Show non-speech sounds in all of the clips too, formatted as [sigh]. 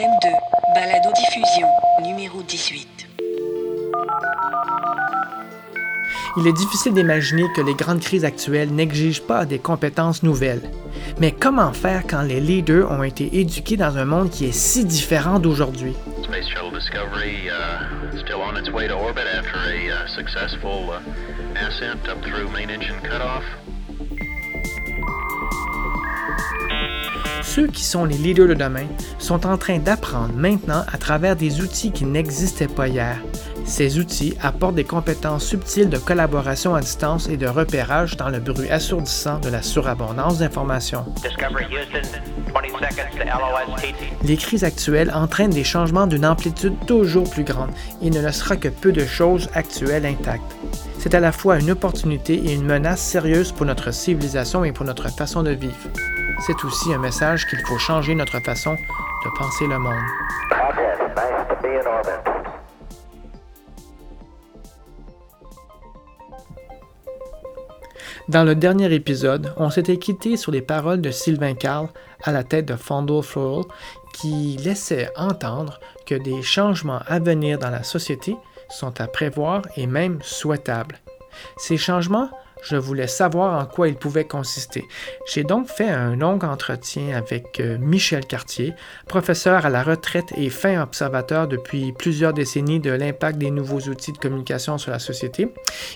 M2, balado diffusion, numéro 18. Il est difficile d'imaginer que les grandes crises actuelles n'exigent pas des compétences nouvelles. Mais comment faire quand les leaders ont été éduqués dans un monde qui est si différent d'aujourd'hui? Ceux qui sont les leaders de demain sont en train d'apprendre maintenant à travers des outils qui n'existaient pas hier. Ces outils apportent des compétences subtiles de collaboration à distance et de repérage dans le bruit assourdissant de la surabondance d'informations. Discovery Houston, 20 seconds to LOST. Les crises actuelles entraînent des changements d'une amplitude toujours plus grande. Il ne laissera que peu de choses actuelles intactes. C'est à la fois une opportunité et une menace sérieuse pour notre civilisation et pour notre façon de vivre. C'est aussi un message qu'il faut changer notre façon de penser le monde. Dans le dernier épisode, on s'était quitté sur les paroles de Sylvain Carl à la tête de Fondle Floral qui laissait entendre que des changements à venir dans la société sont à prévoir et même souhaitables. Ces changements, je voulais savoir en quoi ils pouvaient consister. J'ai donc fait un long entretien avec euh, Michel Cartier, professeur à la retraite et fin observateur depuis plusieurs décennies de l'impact des nouveaux outils de communication sur la société.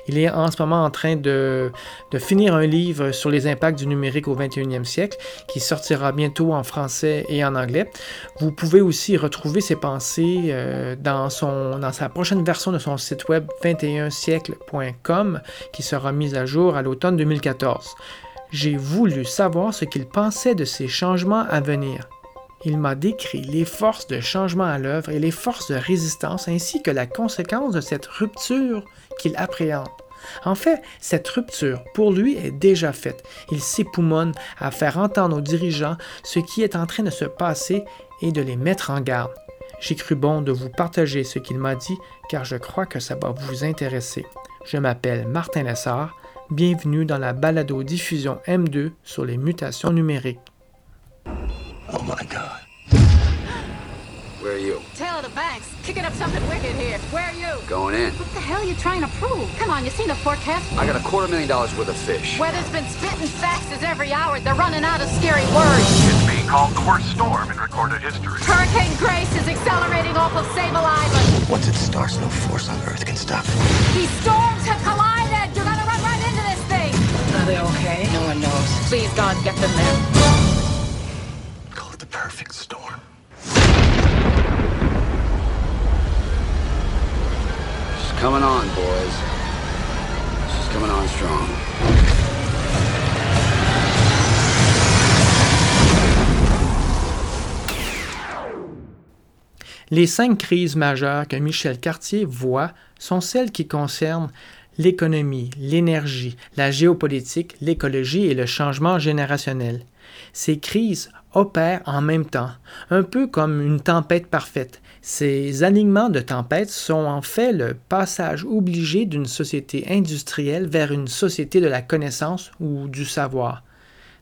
Il est en ce moment en train de, finir un livre sur les impacts du numérique au 21e siècle qui sortira bientôt en français et en anglais. Vous pouvez aussi retrouver ses pensées euh, dans, dans sa prochaine version de son site web 21siècle.com qui sera mise à jour à l'automne 2014. J'ai voulu savoir ce qu'il pensait de ces changements à venir. Il m'a décrit les forces de changement à l'œuvre et les forces de résistance ainsi que la conséquence de cette rupture qu'il appréhende. En fait, cette rupture, pour lui, est déjà faite. Il s'époumonne à faire entendre aux dirigeants ce qui est en train de se passer et de les mettre en garde. J'ai cru bon de vous partager ce qu'il m'a dit car je crois que ça va vous intéresser. Je m'appelle Martin Lessard. Bienvenue dans la balado-diffusion M2 sur les mutations numériques. Oh my god. Where are you? Of the banks. Kicking up something wicked here. Where are you? Going in. What the hell are you trying to prove? Come on, you seen the forecast? I got a quarter million dollars worth of fish. Weather's been spitting faxes every hour. They're running out of scary words. It's being called the worst storm in recorded history. Hurricane Grace is accelerating off of Sable Island. Once it starts, no force on Earth can stop it. These storms have collided. Please, God, get them there. Call it the perfect storm. She's coming on, boys. She's coming on strong. Les cinq crises majeures que Michel Cartier voit sont celles qui concernent l'économie, l'énergie, la géopolitique, l'écologie et le changement générationnel. Ces crises opèrent en même temps, un peu comme une tempête parfaite. Ces alignements de tempêtes sont en fait le passage obligé d'une société industrielle vers une société de la connaissance ou du savoir.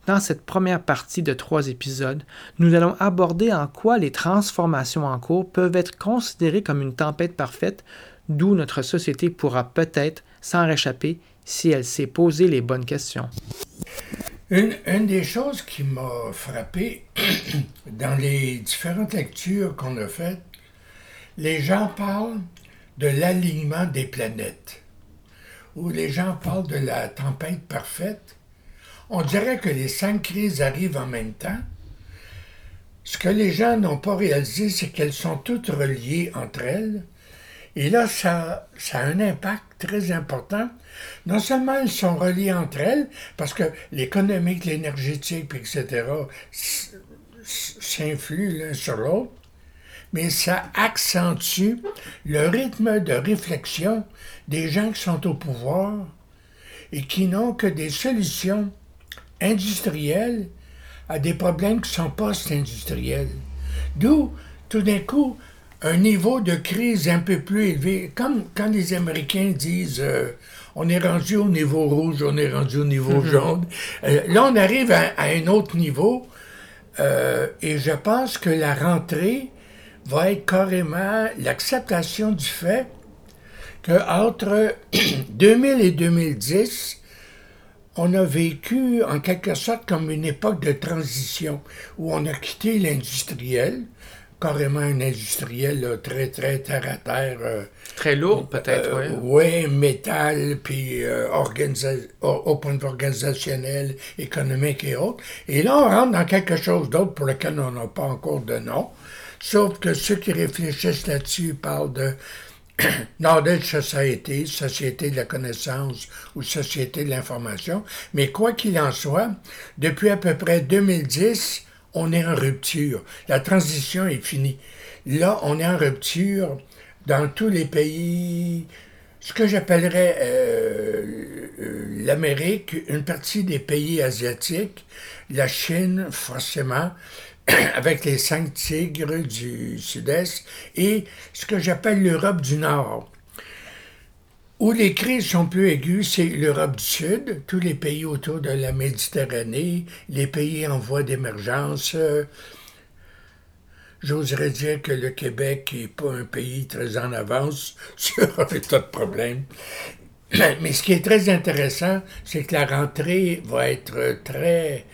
Dans cette première partie de trois épisodes, nous allons aborder en quoi les transformations en cours peuvent être considérées comme une tempête parfaite, d'où notre société pourra peut-être s'en réchapper si elle s'est posé les bonnes questions. Une, une des choses qui m'a frappé [clears throat] dans les différentes lectures qu'on a faites, les gens parlent de l'alignement des planètes, ou les gens parlent de la tempête parfaite. On dirait que les cinq crises arrivent en même temps. Ce que les gens n'ont pas réalisé, c'est qu'elles sont toutes reliées entre elles. Et là, ça, a un impact très important. Non seulement elles sont reliées entre elles, parce que l'économique, l'énergétique, etc., s'influent l'un sur l'autre, mais ça accentue le rythme de réflexion des gens qui sont au pouvoir et qui n'ont que des solutions industrielles à des problèmes qui sont post-industriels. D'où, tout d'un coup, un niveau de crise un peu plus élevé. Comme quand les Américains disent euh, on est rendu au niveau rouge, on est rendu au niveau jaune. Euh, là, on arrive à, à un autre niveau. euh, et je pense que la rentrée va être carrément l'acceptation du fait qu'entre 2000 [clears throat] et 2010, on a vécu en quelque sorte comme une époque de transition où on a quitté l'industriel, carrément un industriel là, très, très terre à terre. euh, Très lourd, peut-être, euh, oui. métal, puis euh, au point de vue organisationnel, économique et autres. Et là, on rentre dans quelque chose d'autre pour lequel on n'a pas encore de nom. Sauf que ceux qui réfléchissent là-dessus parlent de [clears throat] Knowledge Society, Société de la connaissance ou Société de l'information. Mais quoi qu'il en soit, depuis à peu près 2010, on est en rupture. La transition est finie. Là, on est en rupture dans tous les pays, ce que j'appellerais euh, euh, l'Amérique, une partie des pays asiatiques, la Chine, forcément, [clears throat] avec les cinq tigres du sud-est, et ce que j'appelle l'Europe du Nord. Où les crises sont plus aiguës, c'est l'Europe du Sud, tous les pays autour de la Méditerranée, les pays en voie d'émergence. euh, J'oserais dire que le Québec n'est pas un pays très en avance [laughs] sur un tas de problèmes. [clears throat] Mais ce qui est très intéressant, c'est que la rentrée va être très,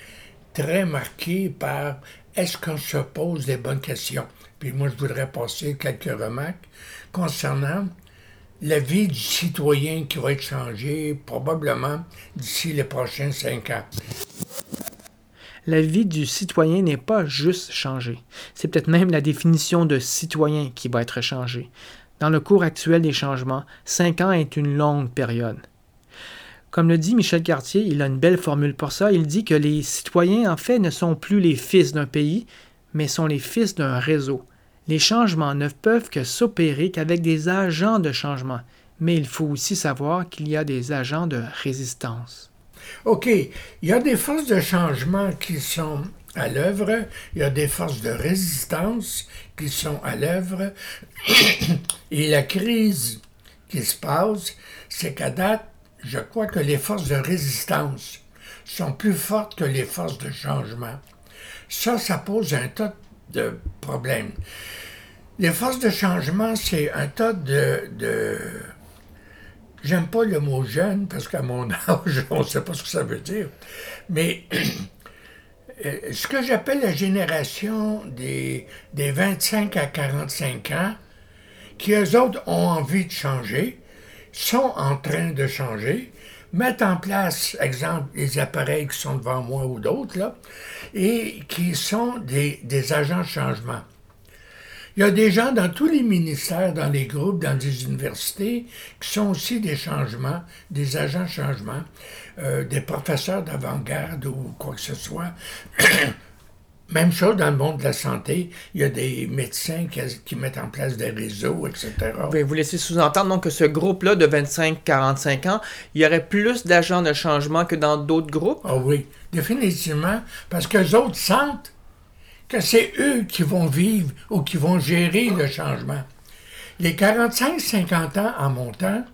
très marquée par est-ce qu'on se pose des bonnes questions. Puis moi, je voudrais passer quelques remarques concernant la vie du citoyen qui va être changée probablement d'ici les prochains cinq ans. La vie du citoyen n'est pas juste changée. C'est peut-être même la définition de citoyen qui va être changée. Dans le cours actuel des changements, cinq ans est une longue période. Comme le dit Michel Cartier, il a une belle formule pour ça. Il dit que les citoyens, en fait, ne sont plus les fils d'un pays, mais sont les fils d'un réseau. Les changements ne peuvent que s'opérer qu'avec des agents de changement, mais il faut aussi savoir qu'il y a des agents de résistance. OK, il y a des forces de changement qui sont à l'œuvre, il y a des forces de résistance qui sont à l'œuvre, [coughs] et la crise qui se passe, c'est qu'à date, je crois que les forces de résistance sont plus fortes que les forces de changement. Ça, ça pose un tas de problèmes. Les forces de changement, c'est un tas de, de J'aime pas le mot jeune parce qu'à mon [laughs] âge, on ne sait pas ce que ça veut dire. Mais [clears throat] euh, ce que j'appelle la génération des, des 25 à 45 ans, qui eux autres ont envie de changer, sont en train de changer, mettent en place, exemple, les appareils qui sont devant moi ou d'autres, et qui sont des, agents de changement. Il y a des gens dans tous les ministères, dans les groupes, dans des universités, qui sont aussi des changements, des agents de changement, euh, des professeurs d'avant-garde ou quoi que ce soit. [clears throat] Même chose dans le monde de la santé, il y a des médecins qui, qui mettent en place des réseaux, etc. Vous laisser sous-entendre donc que ce groupe-là de 25-45 ans, il y aurait plus d'agents de changement que dans d'autres groupes? Ah oui, définitivement, parce que les autres sentent que c'est eux qui vont vivre ou qui vont gérer le changement. Les 45-50 ans en montant,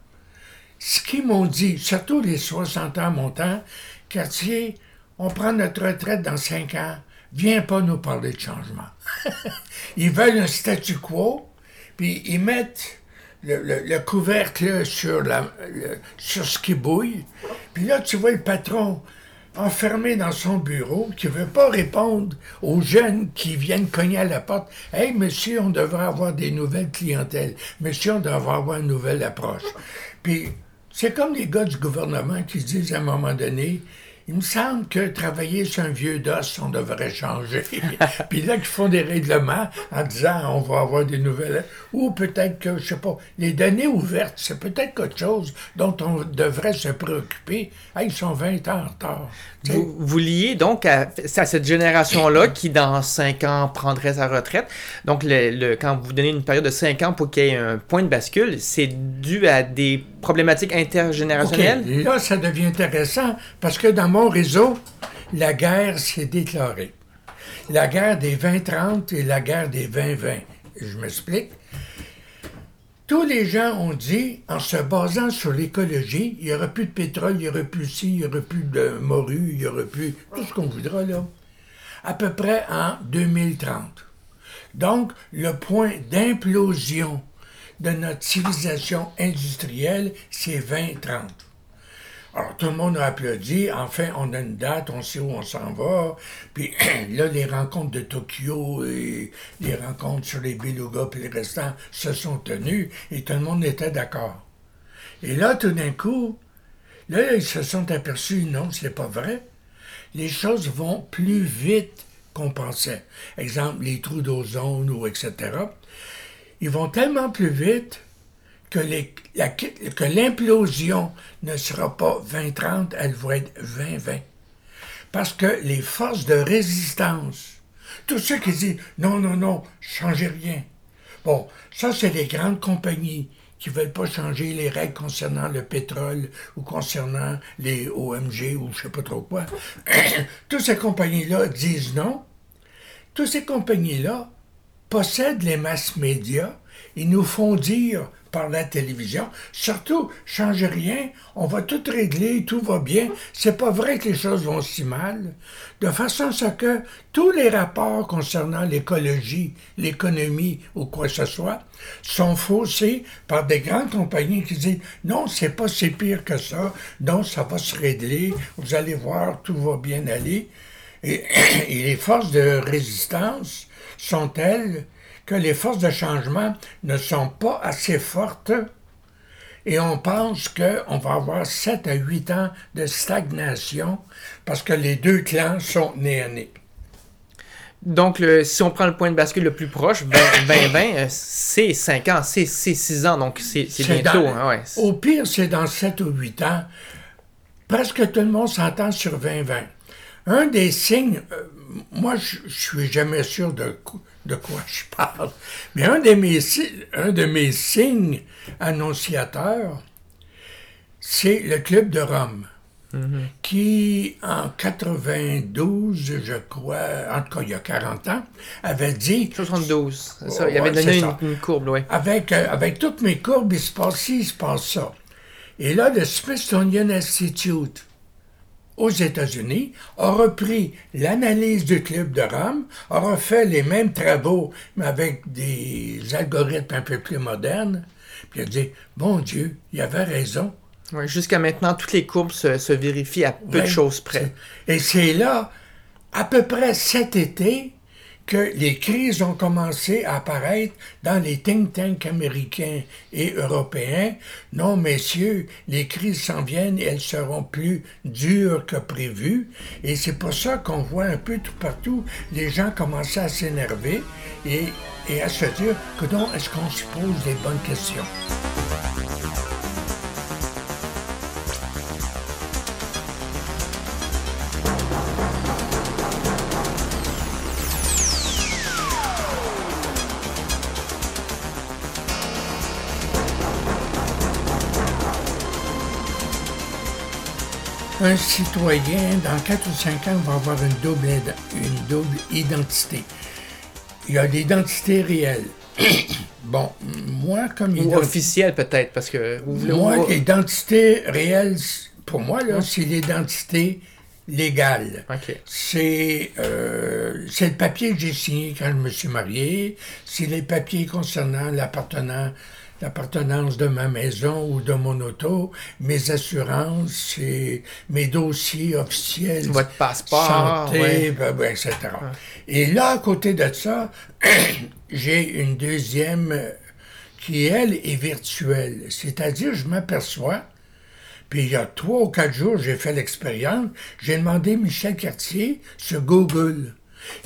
ce qu'ils m'ont dit, surtout les 60 ans en montant, Cartier, on prend notre retraite dans 5 ans, viens pas nous parler de changement. [laughs] ils veulent un statu quo, puis ils mettent le, le- le couvercle sur, ce qui bouille, puis là, tu vois le patron enfermé dans son bureau, qui veut pas répondre aux jeunes qui viennent cogner à la porte. Hey, monsieur, on devrait avoir des nouvelles clientèles. Monsieur, on devrait avoir une nouvelle approche. Puis, c'est comme les gars du gouvernement qui se disent à un moment donné, il me semble que travailler sur un vieux dos, on devrait changer. [laughs] Puis là, qu'ils font des règlements en disant on va avoir des nouvelles. Ou peut-être que, je sais pas, les données ouvertes, c'est peut-être quelque chose dont on devrait se préoccuper. Hey, ils sont 20 ans en retard. Vous, vous liez donc à, cette génération-là [coughs] qui, dans 5 ans, prendrait sa retraite. Donc, le, le- quand vous donnez une période de 5 ans pour qu'il y ait un point de bascule, c'est dû à des problématiques OK, intergénérationnelles. là, ça devient intéressant parce que dans mon réseau, la guerre s'est déclarée. La guerre des 20-30 et la guerre des 20-20. Je m'explique. Tous les gens ont dit, en se basant sur l'écologie, il n'y aurait plus de pétrole, il n'y aurait plus ci, il n'y aurait plus de morue, il n'y aurait plus tout ce qu'on voudra là, à peu près en 2030. Donc, le point d'implosion de notre civilisation industrielle, c'est 2030. Alors, tout le monde a applaudi. Enfin, on a une date, on sait où on s'en va. Puis [clears throat] là, les rencontres de Tokyo et les rencontres sur les Beluga et les restants se sont tenues et tout le monde était d'accord. Et là, tout d'un coup, là, ils se sont aperçus, non, c'est pas vrai. Les choses vont plus vite qu'on pensait. Exemple, les trous d'ozone ou etc. Ils vont tellement plus vite que, l'implosion ne sera pas 20-30, elle va être 20-20. Parce que les forces de résistance, tous ceux qui disent non, non, non, changez rien. Bon, ça, c'est les grandes compagnies qui ne veulent pas changer les règles concernant le pétrole ou concernant les OMG ou je sais pas trop quoi. [coughs] Toutes ces compagnies-là disent non. Toutes ces compagnies-là possèdent les masses médias. Ils nous font dire par la télévision, surtout, changez rien, on va tout régler, tout va bien. C'est pas vrai que les choses vont si mal. De façon à ce que tous les rapports concernant l'écologie, l'économie ou quoi que ce soit sont faussés par des grandes compagnies qui disent non, c'est pas si pire que ça, non, ça va se régler, vous allez voir, tout va bien aller. Et, [clears throat] et les forces de résistance sont telles que les forces de changement ne sont pas assez fortes et on pense qu'on va avoir 7 à 8 ans de stagnation parce que les deux clans sont nés à nez. Donc, le- si on prend le point de bascule le plus proche, 2020, [clears throat] euh, c'est 5 ans, c'est 6 ans, donc c'est bientôt. dans- hein, ouais. Au pire, c'est dans 7 ou 8 ans. Presque tout le monde s'entend sur 2020. Un des signes, euh, moi je je suis jamais sûr de, quoi je parle, mais un de mes, si- un de mes signes annonciateurs, c'est le Club de Rome, qui en 92, je crois, en tout cas il y a 40 ans, avait dit 72, c'est ça. Ouais, Il avait donné une, courbe, ouais. avec, euh, avec toutes mes courbes, il se passe ci, il se passe ça. Et là, le Smithsonian Institute aux États-Unis a repris l'analyse du Club de Rome, a refait les mêmes travaux, mais avec des algorithmes un peu plus modernes, puis a dit, bon Dieu, il avait raison. Ouais, Jusqu'à maintenant, toutes les courbes se, se vérifient à peu de choses près. Et c'est là, à peu près cet été, que les crises ont commencé à apparaître dans les think tanks américains et européens. Non, messieurs, les crises s'en viennent et elles seront plus dures que prévu. Et c'est pour ça qu'on voit un peu tout partout les gens commencer à s'énerver et, à se dire que donc, est-ce qu'on se pose les bonnes questions? Un citoyen, dans 4 ou 5 ans, va avoir une double, id- une double identité. Il y a l'identité réelle. [clears throat] bon, moi, comme Ou identi- officiel, peut-être, parce que... ou- moi, ou- l'identité réelle, pour moi, là, c'est l'identité légale. OK. C'est euh, c'est le papier que j'ai signé quand je me suis marié. C'est les papiers concernant l'appartenant- l'appartenance de ma maison ou de mon auto, mes assurances, mes dossiers officiels. Votre passeport, Santé, ouais. ben, ben, etc. Et là, à côté de ça, [clears throat] j'ai une deuxième qui, elle, est virtuelle. C'est-à-dire, je m'aperçois puis il y a trois ou quatre jours, j'ai fait l'expérience. J'ai demandé Michel Cartier sur Google.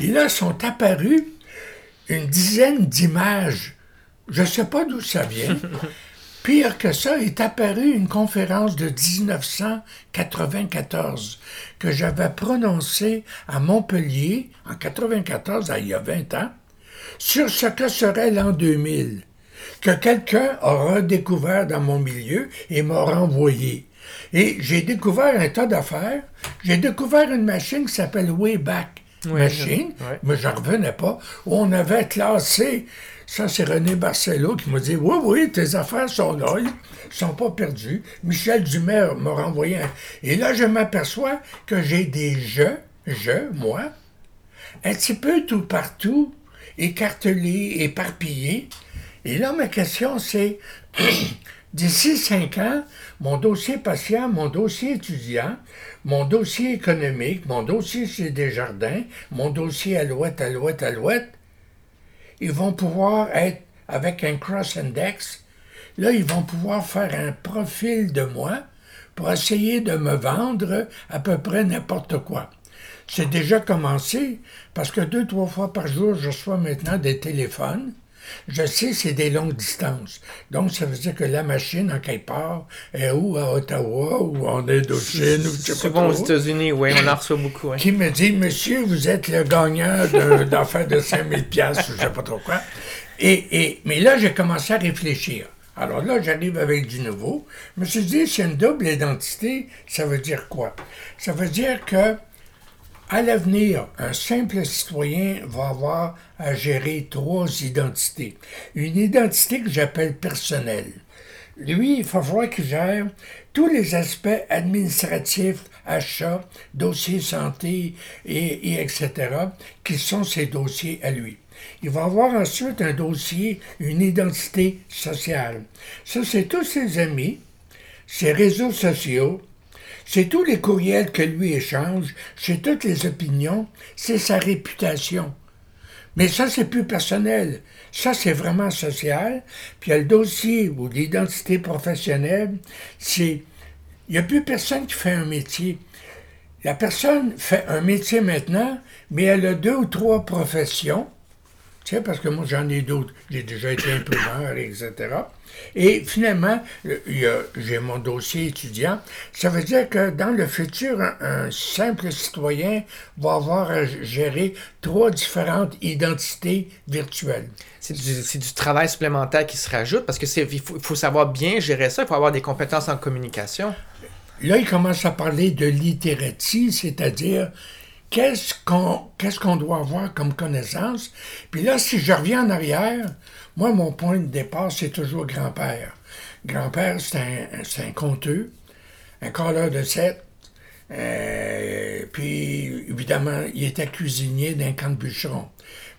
Et là, sont apparus une dizaine d'images. Je ne sais pas d'où ça vient. [laughs] Pire que ça, est apparue une conférence de 1994 que j'avais prononcée à Montpellier en 94, il y a 20 ans, sur ce que serait l'an 2000 que quelqu'un a redécouvert dans mon milieu et m'a renvoyé. Et j'ai découvert un tas d'affaires. J'ai découvert une machine qui s'appelle Wayback Machine, mais je revenais pas, où on avait classé, ça c'est René Barcelo qui m'a dit, oui, oui, tes affaires sont là, ils sont pas perdues. Michel Dumer m'a renvoyé un... Et là, je m'aperçois que j'ai des jeux, je, moi, un petit peu tout partout écartelés, éparpillés. Et là, ma question, c'est, [clears throat] d'ici cinq ans, mon dossier patient, mon dossier étudiant, mon dossier économique, mon dossier chez Desjardins, mon dossier Alouette, Alouette, Alouette, ils vont pouvoir être avec un cross-index. Là, ils vont pouvoir faire un profil de moi pour essayer de me vendre à peu près n'importe quoi. C'est déjà commencé parce que deux, trois fois par jour, je reçois maintenant des téléphones. Je sais, c'est des longues distances. Donc, ça veut dire que la machine, en quelque part, est où à Ottawa ou en Indochine ou je sais pas Souvent aux trop, États-Unis, oui, on en reçoit beaucoup. qui me dit, monsieur, vous êtes le gagnant d'un- d'affaires de 5000 pièces ou je sais pas trop quoi. Et, et, mais là, j'ai commencé à réfléchir. Alors là, j'arrive avec du nouveau. Je me suis dit, c'est une double identité, ça veut dire quoi? Ça veut dire que, à l'avenir, un simple citoyen va avoir à gérer trois identités. Une identité que j'appelle personnelle. Lui, il va falloir qu'il gère tous les aspects administratifs, achats, dossiers santé et, et etc., qui sont ses dossiers à lui. Il va avoir ensuite un dossier, une identité sociale. Ça, c'est tous ses amis, ses réseaux sociaux, c'est tous les courriels que lui échange, c'est toutes les opinions, c'est sa réputation. Mais ça, c'est plus personnel. Ça, c'est vraiment social. Puis il y a le dossier ou l'identité professionnelle, c'est... Il n'y a plus personne qui fait un métier. La personne fait un métier maintenant, mais elle a deux ou trois professions. Tu sais, parce que moi, j'en ai d'autres. J'ai déjà été imprimeur, etc. Et finalement, j'ai mon dossier étudiant. Ça veut dire que dans le futur, un, un simple citoyen va avoir à gérer trois différentes identités virtuelles. C'est du, travail supplémentaire qui se rajoute parce que il faut, savoir bien gérer ça, il faut avoir des compétences en communication. Là, il commence à parler de littératie, c'est-à-dire qu'est-ce qu'on qu'est-ce qu'on doit avoir comme connaissance. Puis là, si je reviens en arrière, moi, mon point de départ, c'est toujours grand-père. Grand-père, c'est un, c'est un colleur de sept. euh, puis, évidemment, il était cuisinier d'un camp de bûcheron.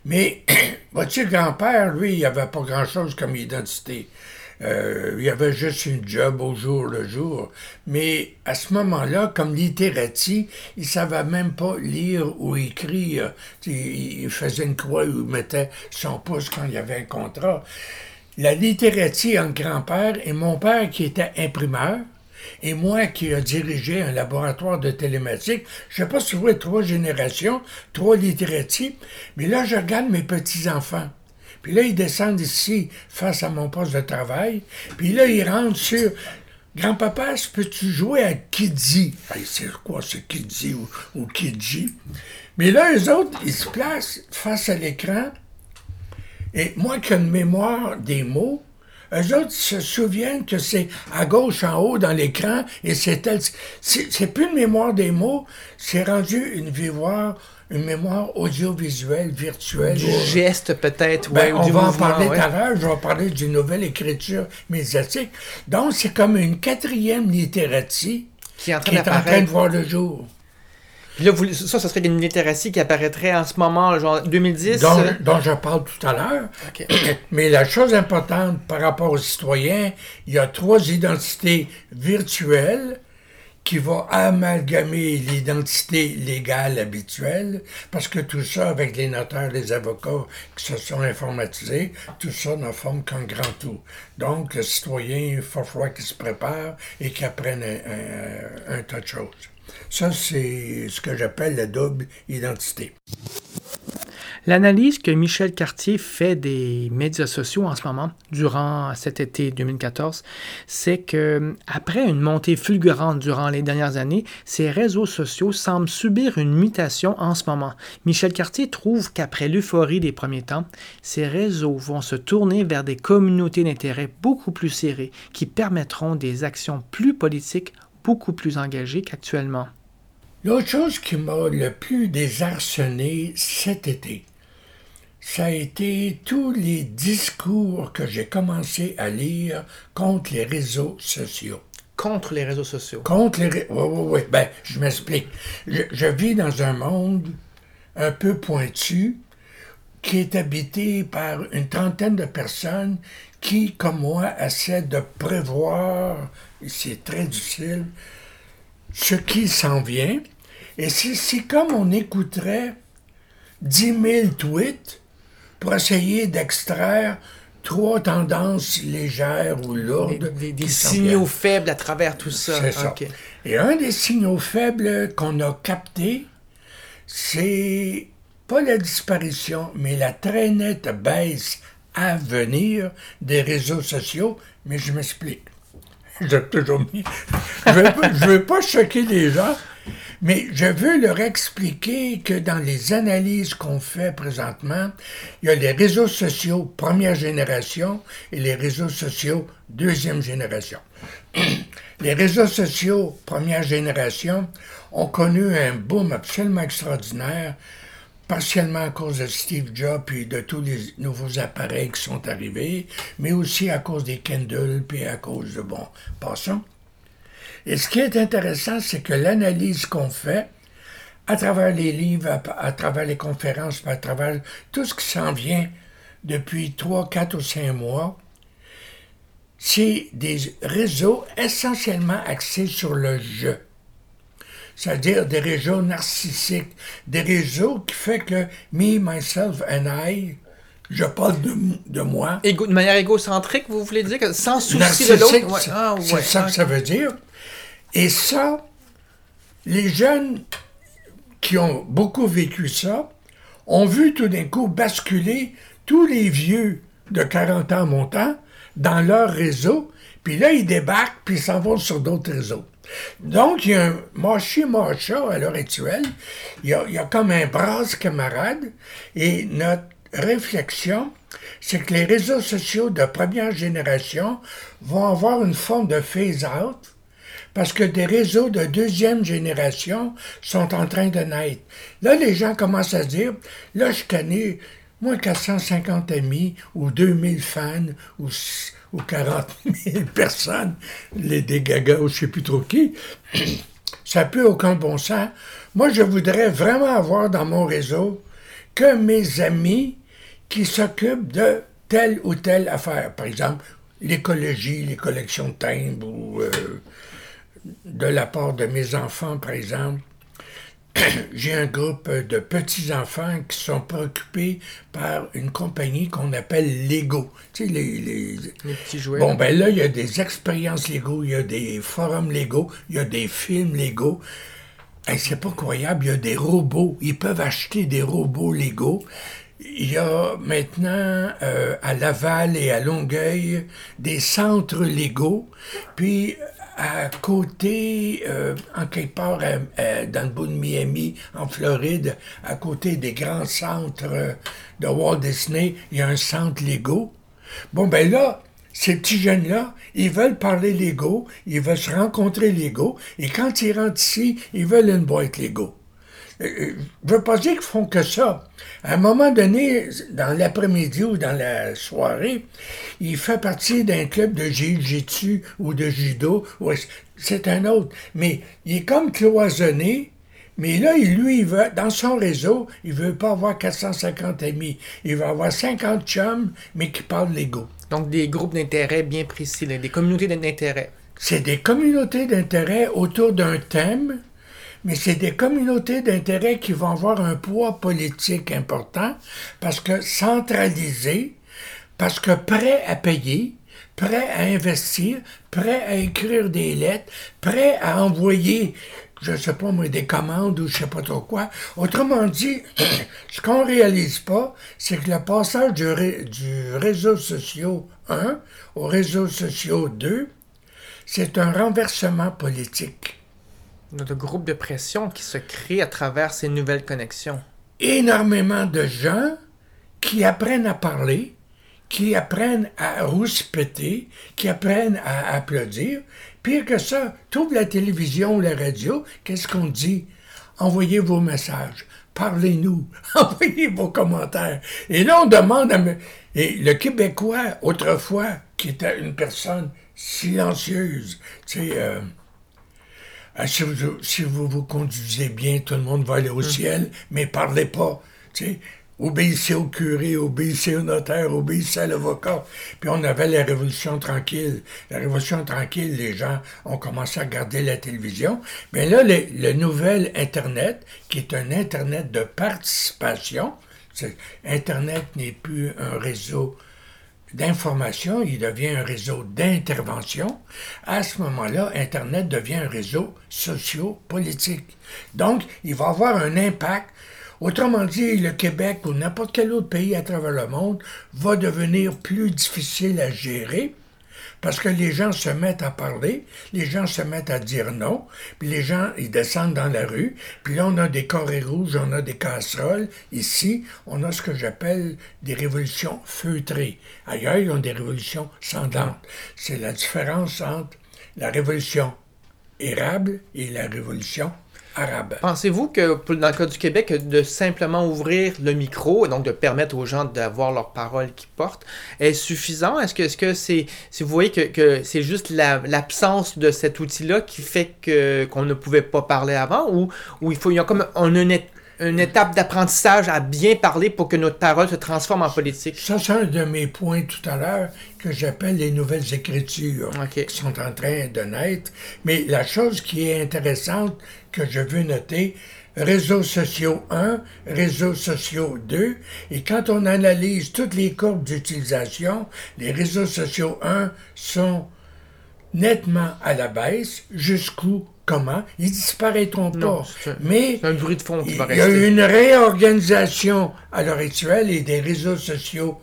Mais, [coughs] vois-tu, grand-père, lui, il avait pas grand-chose comme identité. Euh, il y avait juste une job au jour le jour. Mais à ce moment-là, comme littératie, il savait même pas lire ou écrire. Il, faisait une croix où mettait son pouce quand il y avait un contrat. La littératie entre grand-père et mon père qui était imprimeur, et moi qui a dirigé un laboratoire de télématique, je sais pas si vous voyez trois générations, trois littératies, mais là, je regarde mes petits-enfants. Puis là, ils descendent ici face à mon poste de travail. Puis là, ils rentrent sur Grand-papa, peux-tu jouer à Kidzi? Hey, c'est quoi ce Kidzi ou, Kidji? Mais là, eux autres, ils se placent face à l'écran. Et moi qui ai une mémoire des mots, eux autres se souviennent que c'est à gauche en haut dans l'écran et c'est. C'est c'est plus une mémoire des mots, c'est rendu une mémoire, une mémoire audiovisuelle, virtuelle. Du geste peut-être, Ben, ouais, ou on va en parler tout à l'heure, je vais parler d'une nouvelle écriture médiatique. Donc, c'est comme une quatrième littératie Qui est en train qui est en train d'apparaître. de voir le jour. Puis là, vous- ça, ça serait une littératie qui apparaîtrait en ce moment, genre 2010. dont, euh, dont je parle tout à l'heure. [clears throat] Mais la chose importante par rapport aux citoyens, il y a trois identités virtuelles qui vont amalgamer l'identité légale habituelle, parce que tout ça, avec les notaires, les avocats qui se sont informatisés, tout ça ne forme qu'un grand tout. Donc, le citoyen, il faut falloir qu'il se prépare et qu'il apprenne un, un- un tas de choses. Ça, c'est ce que j'appelle la double identité. L'analyse que Michel Cartier fait des médias sociaux en ce moment, durant cet été 2014, c'est que après une montée fulgurante durant les dernières années, ces réseaux sociaux semblent subir une mutation en ce moment. Michel Cartier trouve qu'après l'euphorie des premiers temps, ces réseaux vont se tourner vers des communautés d'intérêt beaucoup plus serrées qui permettront des actions plus politiques beaucoup plus engagées qu'actuellement. L'autre chose qui m'a le plus désarçonné cet été, ça a été tous les discours que j'ai commencé à lire contre les réseaux sociaux. Contre les réseaux sociaux. Contre les... ré- Oui, oui, oui. Ben, je m'explique. Je, je vis dans un monde un peu pointu qui est habité par une trentaine de personnes qui, comme moi, essaient de prévoir, c'est très difficile, ce qui s'en vient. Et c'est comme on écouterait 10 000 tweets pour essayer d'extraire trois tendances légères ou Des, lourdes. des- signaux faibles à travers tout ça. C'est ça. Ok. Et un des signaux faibles qu'on a capté, c'est pas la disparition, mais la très nette baisse à venir des réseaux sociaux. Mais je m'explique. [laughs] J'ai toujours mis. [laughs] Je ne veux pas choquer les gens, mais je veux leur expliquer que dans les analyses qu'on fait présentement, il y a les réseaux sociaux première génération et les réseaux sociaux deuxième génération. [clears throat] Les réseaux sociaux première génération ont connu un boom absolument extraordinaire, partiellement à cause de Steve Jobs et de tous les nouveaux appareils qui sont arrivés, mais aussi à cause des Kindle puis à cause de bon, passons. Et ce qui est intéressant, c'est que l'analyse qu'on fait, à travers les livres, à, à travers les conférences, à travers tout ce qui s'en vient depuis trois, quatre ou cinq mois, c'est des réseaux essentiellement axés sur le je. C'est-à-dire des réseaux narcissiques, des réseaux qui fait que me, myself and I, je parle de, de moi. Égo- de manière égocentrique, vous voulez dire que sans souci de l'autre? Ouais. Ah, c'est ça que ça veut dire. Et ça, les jeunes qui ont beaucoup vécu ça ont vu tout d'un coup basculer tous les vieux de 40 ans montant dans leur réseau, puis là, ils débarquent, puis ils s'en vont sur d'autres réseaux. Donc, il y a un marché marcha à l'heure actuelle. Il y, a, il y a comme un brasse camarade. Et notre réflexion, c'est que les réseaux sociaux de première génération vont avoir une forme de phase-out parce que des réseaux de deuxième génération sont en train de naître. Là, les gens commencent à dire, là, je connais moins 450 amis, ou 2000 fans, ou, s- ou 40 000 [laughs] personnes, les des gagas, ou je sais plus trop qui. [clears throat] Ça plus aucun bon sens. Moi, je voudrais vraiment avoir dans mon réseau que mes amis qui s'occupent de telle ou telle affaire. Par exemple, l'écologie, les collections de timbres, ou euh, de la part de mes enfants, par exemple. [clears throat] J'ai un groupe de petits-enfants qui sont préoccupés par une compagnie qu'on appelle Lego. Tu sais, les, les- Les petits jouets. Bon, ben là, il y a des expériences Lego, il y a des forums Lego, il y a des films Lego. Hey, c'est pas croyable, il y a des robots. Ils peuvent acheter des robots Lego. Il y a maintenant euh, à Laval et à Longueuil des centres Lego. Puis à côté, euh, en quelque part, à- à- dans le bout de Miami, en Floride, à côté des grands centres euh, de Walt Disney, il y a un centre Lego. Bon, ben là, ces petits jeunes-là, ils veulent parler Lego, ils veulent se rencontrer Lego, et quand ils rentrent ici, ils veulent une boîte Lego. Euh, Je veux pas dire qu'ils font que ça. À un moment donné, dans l'après-midi ou dans la soirée, il fait partie d'un club de jiu-jitsu ou de judo. C'est un autre. Mais il est comme cloisonné. Mais là, lui, il veut, dans son réseau, il veut pas avoir 450 amis. Il veut avoir 50 chums, mais qui parlent Lego. Donc, des groupes d'intérêt bien précis, des communautés d'intérêt. C'est des communautés d'intérêt autour d'un thème, mais c'est des communautés d'intérêt qui vont avoir un poids politique important parce que centralisé, parce que prêt à payer, prêt à investir, prêt à écrire des lettres, prêt à envoyer, je sais pas moi, des commandes ou je sais pas trop quoi. Autrement dit, [clears throat] ce qu'on réalise pas, c'est que le passage du réseau social 1 au réseau social 2, c'est un renversement politique. De groupes de pression qui se créent à travers ces nouvelles connexions. Énormément de gens qui apprennent à parler, qui apprennent à rouspéter, qui apprennent à applaudir. Pire que ça, trouve la télévision ou la radio, qu'est-ce qu'on dit? Envoyez vos messages, parlez-nous, [laughs] envoyez vos commentaires. Et là, on demande à... me- Et le Québécois, autrefois, qui était une personne silencieuse, tu sais... euh, si, vous, si vous vous conduisez bien, tout le monde va aller au ciel, mais parlez pas. Obéissez au curé, obéissez au notaire, obéissez à l'avocat. Puis on avait la Révolution tranquille. La Révolution tranquille, les gens ont commencé à regarder la télévision. Mais là, le, le nouvel Internet, qui est un Internet de participation, Internet n'est plus un réseau d'information, il devient un réseau d'intervention. À ce moment-là, Internet devient un réseau socio-politique. Donc, il va avoir un impact. Autrement dit, le Québec ou n'importe quel autre pays à travers le monde va devenir plus difficile à gérer parce que les gens se mettent à parler, les gens se mettent à dire non, puis les gens, ils descendent dans la rue, puis là, on a des carrés rouges, on a des casseroles. Ici, on a ce que j'appelle des révolutions feutrées. Ailleurs, ils ont des révolutions sanglantes. C'est la différence entre la révolution érable et la révolution arabe. Pensez-vous que dans le cas du Québec, de simplement ouvrir le micro et donc de permettre aux gens d'avoir leurs paroles qui portent est suffisant? Est-ce que est-ce que c'est si vous voyez que, que c'est juste la- l'absence de cet outil-là qui fait que qu'on ne pouvait pas parler avant ou, ou il faut il y a comme on a une, étape d'apprentissage à bien parler pour que notre parole se transforme en politique? Ça, c'est un de mes points tout à l'heure que j'appelle les nouvelles écritures qui sont en train de naître. Mais la chose qui est intéressante que je veux noter, réseaux sociaux 1, réseaux sociaux 2, et quand on analyse toutes les courbes d'utilisation, les réseaux sociaux 1 sont nettement à la baisse. Jusqu'où? Comment? Ils disparaîtront Non, pas. Mais C'est un bruit de fond qui il va y a une réorganisation à l'heure actuelle et des réseaux sociaux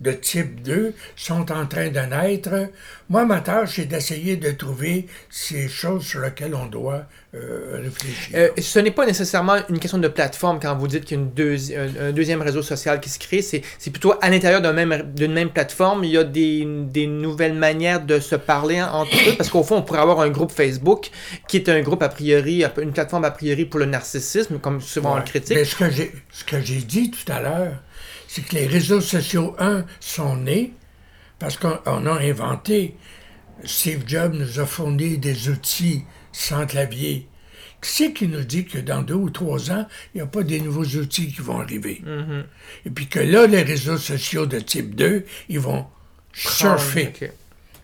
de type 2 sont en train de naître. Moi, ma tâche est d'essayer de trouver ces choses sur lesquelles on doit euh, réfléchir. Euh, ce n'est pas nécessairement une question de plateforme quand vous dites qu'il y a une deuxi- un, un deuxième réseau social qui se crée. C'est, c'est plutôt à l'intérieur même, d'une même plateforme, il y a des, des nouvelles manières de se parler entre eux. Parce qu'au fond, on pourrait avoir un groupe Facebook qui est un groupe a priori, une plateforme a priori pour le narcissisme, comme souvent on le critique. Mais ce que j'ai ce que j'ai dit tout à l'heure, c'est que les réseaux sociaux, un, sont nés parce qu'on on a inventé. Steve Jobs nous a fourni des outils sans clavier. Qui c'est qui nous dit que dans deux ou trois ans, il n'y a pas des nouveaux outils qui vont arriver? Et puis que là, les réseaux sociaux de type 2, ils vont surfer. Ok.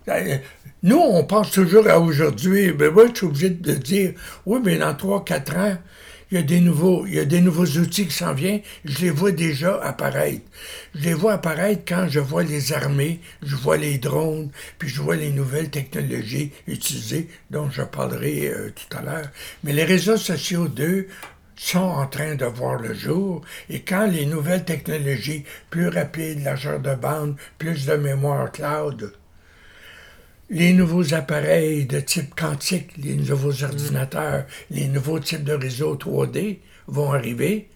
Euh, Nous, on pense toujours à aujourd'hui. Ben moi, je suis obligé de dire, oui, mais dans 3-4 ans, il y a des nouveaux, il y a des nouveaux outils qui s'en viennent. Je les vois déjà apparaître. Je les vois apparaître quand je vois les armées, je vois les drones, puis je vois les nouvelles technologies utilisées, dont je parlerai euh, tout à l'heure. Mais les réseaux sociaux, d'eux, sont en train de voir le jour et quand les nouvelles technologies plus rapides, largeur de bande, plus de mémoire cloud, les nouveaux appareils de type quantique, les nouveaux ordinateurs, les nouveaux types de réseaux 3D vont arriver,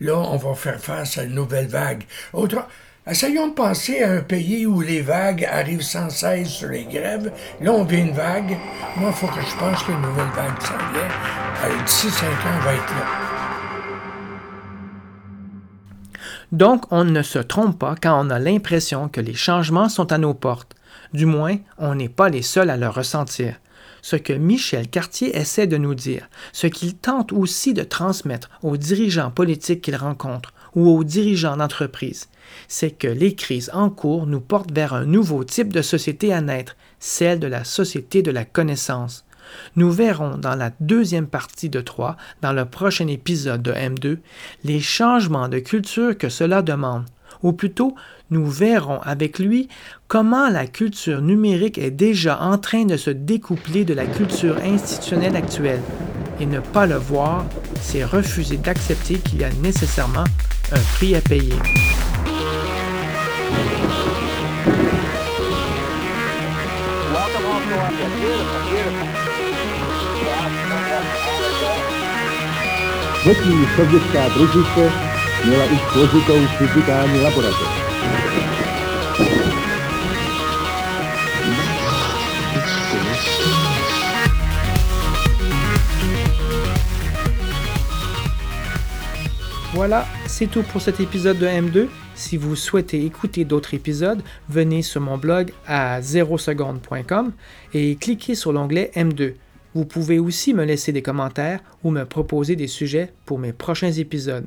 là, on va faire face à une nouvelle vague. Autre... Essayons de penser à un pays où les vagues arrivent sans cesse sur les grèves. Là, on vit une vague. Moi, il faut que je pense qu'une nouvelle vague s'en vient. D'ici cinq ans, on va être là. Donc, on ne se trompe pas quand on a l'impression que les changements sont à nos portes. Du moins, on n'est pas les seuls à le ressentir. Ce que Michel Cartier essaie de nous dire, ce qu'il tente aussi de transmettre aux dirigeants politiques qu'il rencontre ou aux dirigeants d'entreprise, c'est que les crises en cours nous portent vers un nouveau type de société à naître, celle de la société de la connaissance. Nous verrons dans la deuxième partie de 3, dans le prochain épisode de M2, les changements de culture que cela demande. Ou plutôt, nous verrons avec lui comment la culture numérique est déjà en train de se découpler de la culture institutionnelle actuelle. Et ne pas le voir, c'est refuser d'accepter qu'il y a nécessairement un prix à payer. Voilà, c'est tout pour cet épisode de M2. Si vous souhaitez écouter d'autres épisodes, venez sur mon blog à 0seconde.com et cliquez sur l'onglet M2. Vous pouvez aussi me laisser des commentaires ou me proposer des sujets pour mes prochains épisodes.